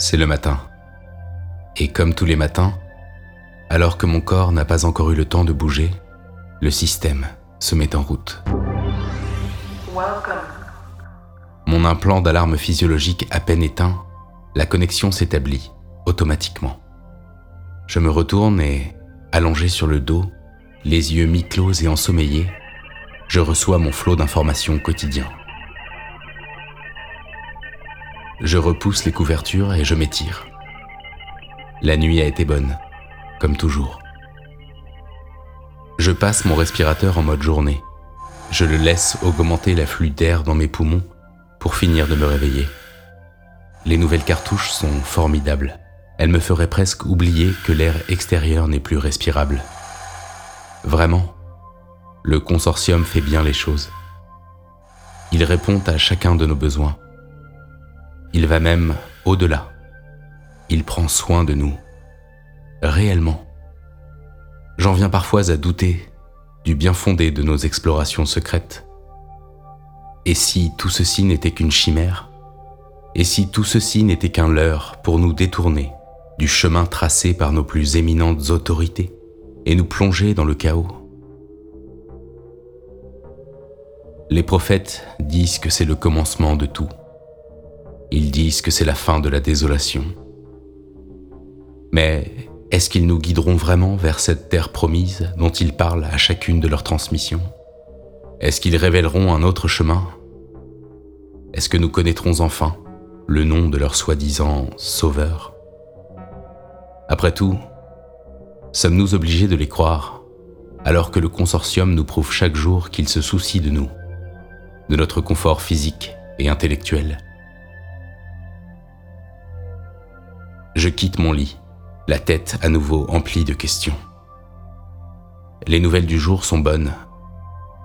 C'est le matin. Et comme tous les matins, alors que mon corps n'a pas encore eu le temps de bouger, le système se met en route. Mon implant d'alarme physiologique à peine éteint, la connexion s'établit automatiquement. Je me retourne et, allongé sur le dos, les yeux mi-clos et ensommeillés, je reçois mon flot d'informations quotidien. Je repousse les couvertures et je m'étire. La nuit a été bonne, comme toujours. Je passe mon respirateur en mode journée. Je le laisse augmenter l'afflux d'air dans mes poumons pour finir de me réveiller. Les nouvelles cartouches sont formidables. Elles me feraient presque oublier que l'air extérieur n'est plus respirable. Vraiment, le consortium fait bien les choses. Il répond à chacun de nos besoins. Il va même au-delà. Il prend soin de nous. Réellement. J'en viens parfois à douter du bien fondé de nos explorations secrètes. Et si tout ceci n'était qu'une chimère? Et si tout ceci n'était qu'un leurre pour nous détourner du chemin tracé par nos plus éminentes autorités et nous plonger dans le chaos? Les prophètes disent que c'est le commencement de tout. Ils disent que c'est la fin de la désolation. Mais est-ce qu'ils nous guideront vraiment vers cette terre promise dont ils parlent à chacune de leurs transmissions? Est-ce qu'ils révéleront un autre chemin? Est-ce que nous connaîtrons enfin le nom de leur soi-disant sauveur? Après tout, sommes-nous obligés de les croire alors que le consortium nous prouve chaque jour qu'il se soucie de nous, de notre confort physique et intellectuel? Je quitte mon lit, la tête à nouveau emplie de questions. Les nouvelles du jour sont bonnes.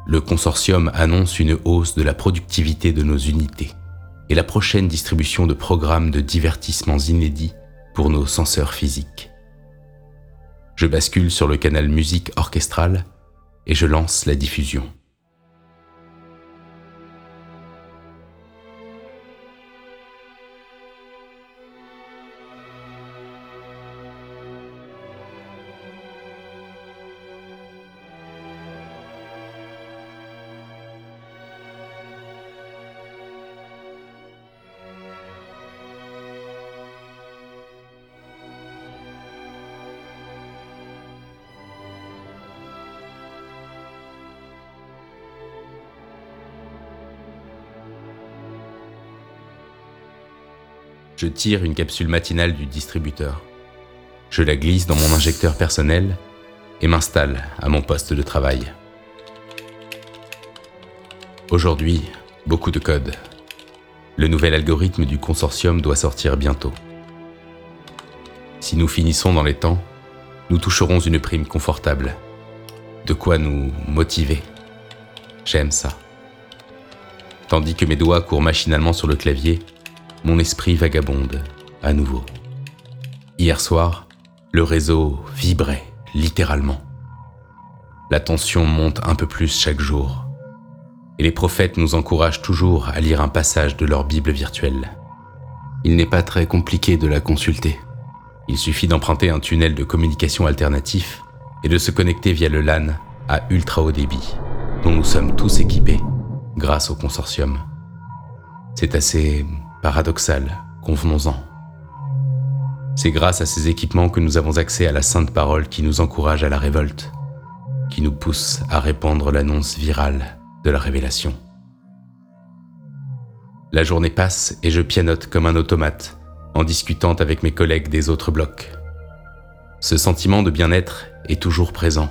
Le consortium annonce une hausse de la productivité de nos unités et la prochaine distribution de programmes de divertissements inédits pour nos senseurs physiques. Je bascule sur le canal musique orchestrale et je lance la diffusion. Je tire une capsule matinale du distributeur. Je la glisse dans mon injecteur personnel et m'installe à mon poste de travail. Aujourd'hui, beaucoup de code. Le nouvel algorithme du consortium doit sortir bientôt. Si nous finissons dans les temps, nous toucherons une prime confortable. De quoi nous motiver. J'aime ça. Tandis que mes doigts courent machinalement sur le clavier, mon esprit vagabonde à nouveau. Hier soir, le réseau vibrait littéralement. La tension monte un peu plus chaque jour. Et les prophètes nous encouragent toujours à lire un passage de leur Bible virtuelle. Il n'est pas très compliqué de la consulter. Il suffit d'emprunter un tunnel de communication alternatif et de se connecter via le LAN à ultra haut débit, dont nous sommes tous équipés grâce au consortium. C'est assez paradoxal, convenons-en. C'est grâce à ces équipements que nous avons accès à la sainte parole qui nous encourage à la révolte, qui nous pousse à répandre l'annonce virale de la révélation. La journée passe et je pianote comme un automate en discutant avec mes collègues des autres blocs. Ce sentiment de bien-être est toujours présent.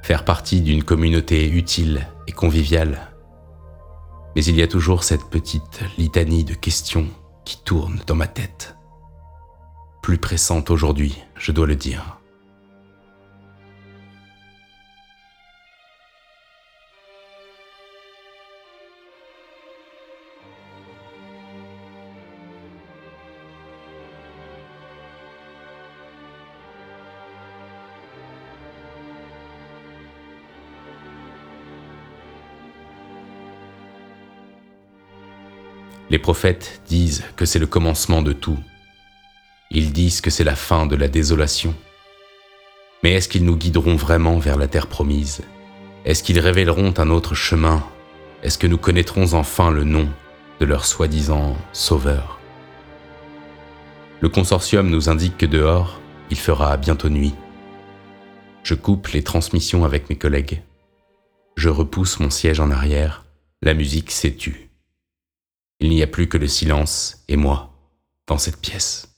Faire partie d'une communauté utile et conviviale mais il y a toujours cette petite litanie de questions qui tourne dans ma tête. Plus pressante aujourd'hui, je dois le dire. Les prophètes disent que c'est le commencement de tout, Ils disent que c'est la fin de la désolation. Mais est-ce qu'ils nous guideront vraiment vers la terre promise? Est-ce qu'ils révéleront un autre chemin? Est-ce que nous connaîtrons enfin le nom de leur soi-disant sauveur? Le consortium nous indique que dehors, il fera bientôt nuit. Je coupe les transmissions avec mes collègues. Je repousse mon siège en arrière. La musique s'est tue. Il n'y a plus que le silence et moi dans cette pièce.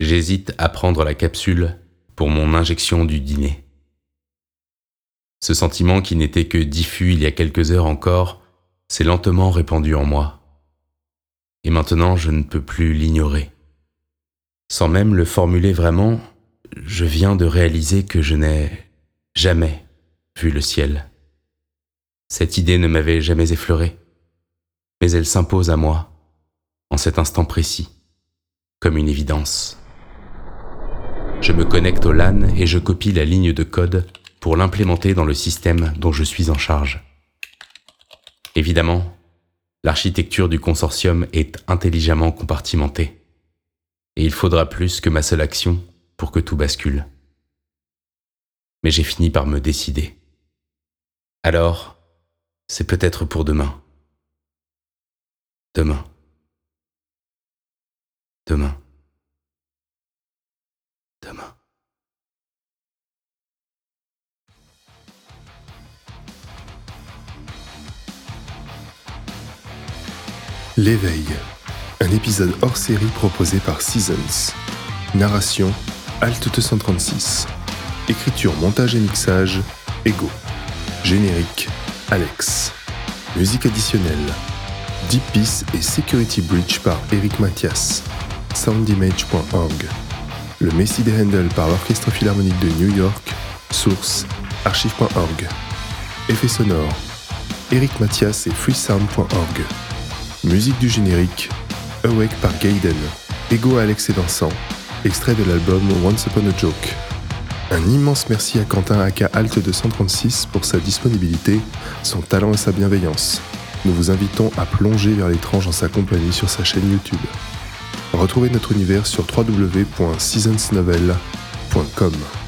J'hésite à prendre la capsule pour mon injection du dîner. Ce sentiment qui n'était que diffus il y a quelques heures encore s'est lentement répandu en moi. Et maintenant je ne peux plus l'ignorer. Sans même le formuler vraiment, je viens de réaliser que je n'ai jamais vu le ciel. Cette idée ne m'avait jamais effleuré, mais elle s'impose à moi, en cet instant précis, comme une évidence. Je me connecte au LAN et je copie la ligne de code pour l'implémenter dans le système dont je suis en charge. Évidemment, l'architecture du consortium est intelligemment compartimentée, et il faudra plus que ma seule action pour que tout bascule. Mais j'ai fini par me décider. Alors, c'est peut-être pour demain. Demain. Demain. Demain. L'éveil, un épisode hors série proposé par Seasons. Narration Alt 236. Écriture, montage et mixage Ego. Générique Alex. Musique additionnelle Deep Peace et Security Breach par Eric Mathias. Soundimage.org. Le Messi des Handle par l'Orchestre Philharmonique de New York. Source archive.org. Effet sonore Eric Mathias et freesound.org. Musique du générique Awake par Gaiden. Ego Alex et Vincent. Extrait de l'album Once Upon a Joke. Un immense merci à Quentin Aka Alt 236 pour sa disponibilité, son talent et sa bienveillance. Nous vous invitons à plonger vers l'étrange en sa compagnie sur sa chaîne YouTube. Retrouvez notre univers sur www.seasonsnovel.com.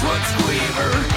That's what